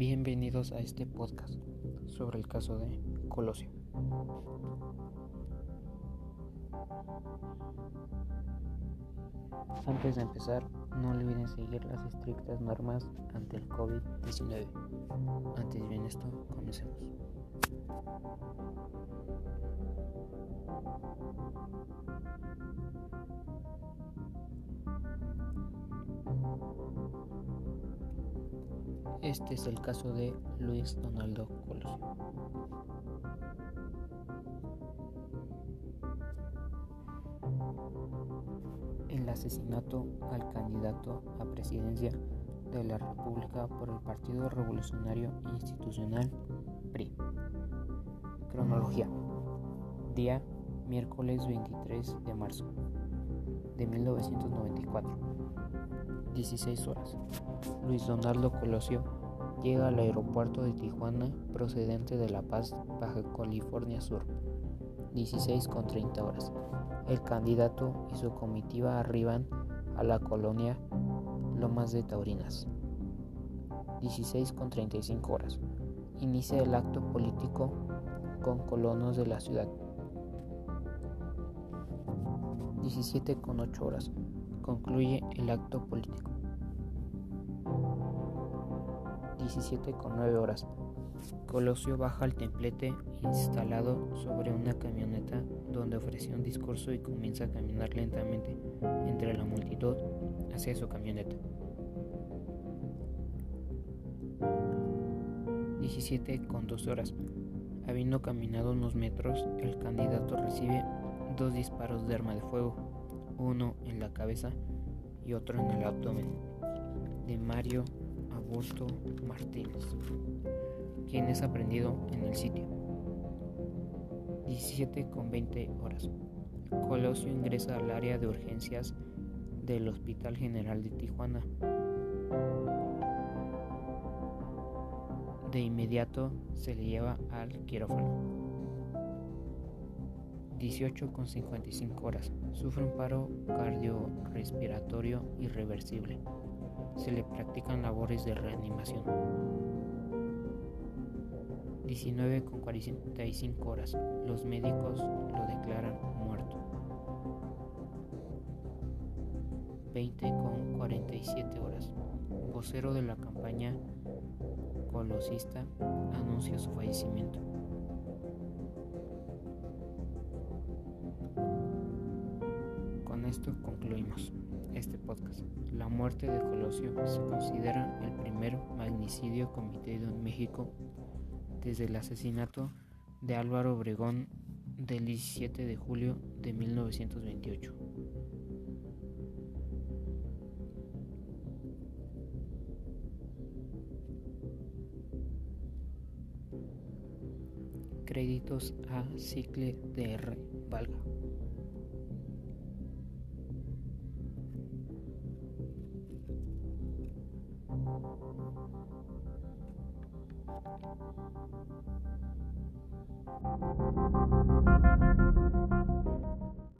Bienvenidos a este podcast sobre el caso de Colosio. Antes de empezar, no olviden seguir las estrictas normas ante el COVID-19. Antes bien esto, comencemos. Este es el caso de Luis Donaldo Colosio. El asesinato al candidato a presidencia de la República por el Partido Revolucionario Institucional PRI. Cronología. Día miércoles 23 de marzo de 1994. 16 horas. Luis Donaldo Colosio llega al aeropuerto de Tijuana procedente de La Paz, Baja California Sur. 16 con 30 horas. El candidato y su comitiva arriban a la colonia Lomas de Taurinas. 16 con 35 horas. Inicia el acto político con colonos de la ciudad. 17 con 8 horas. Concluye el acto político. 17 con 9 horas. Colosio baja al templete instalado sobre una camioneta donde ofreció un discurso y comienza a caminar lentamente entre la multitud hacia su camioneta. 17 con 2 horas. Habiendo caminado unos metros, el candidato recibe dos disparos de arma de fuego, uno en la cabeza y otro en el abdomen, de Mario Augusto Martínez, quien es aprendido en el sitio. 17 con 20 horas. Colosio ingresa al área de urgencias del Hospital General de Tijuana. De inmediato se le lleva al quirófano. 18 con 55 horas. Sufre un paro cardiorrespiratorio irreversible. Se le practican labores de reanimación. 19 con 45 horas. Los médicos lo declaran muerto. 20 con 47 horas. Vocero de la campaña colosista anuncia su fallecimiento. Con esto concluimos este podcast. La muerte de Colosio se considera el primer magnicidio cometido en México desde el asesinato de Álvaro Obregón del 17 de julio de 1928. Créditos a Cicle DR Valga. Thank you.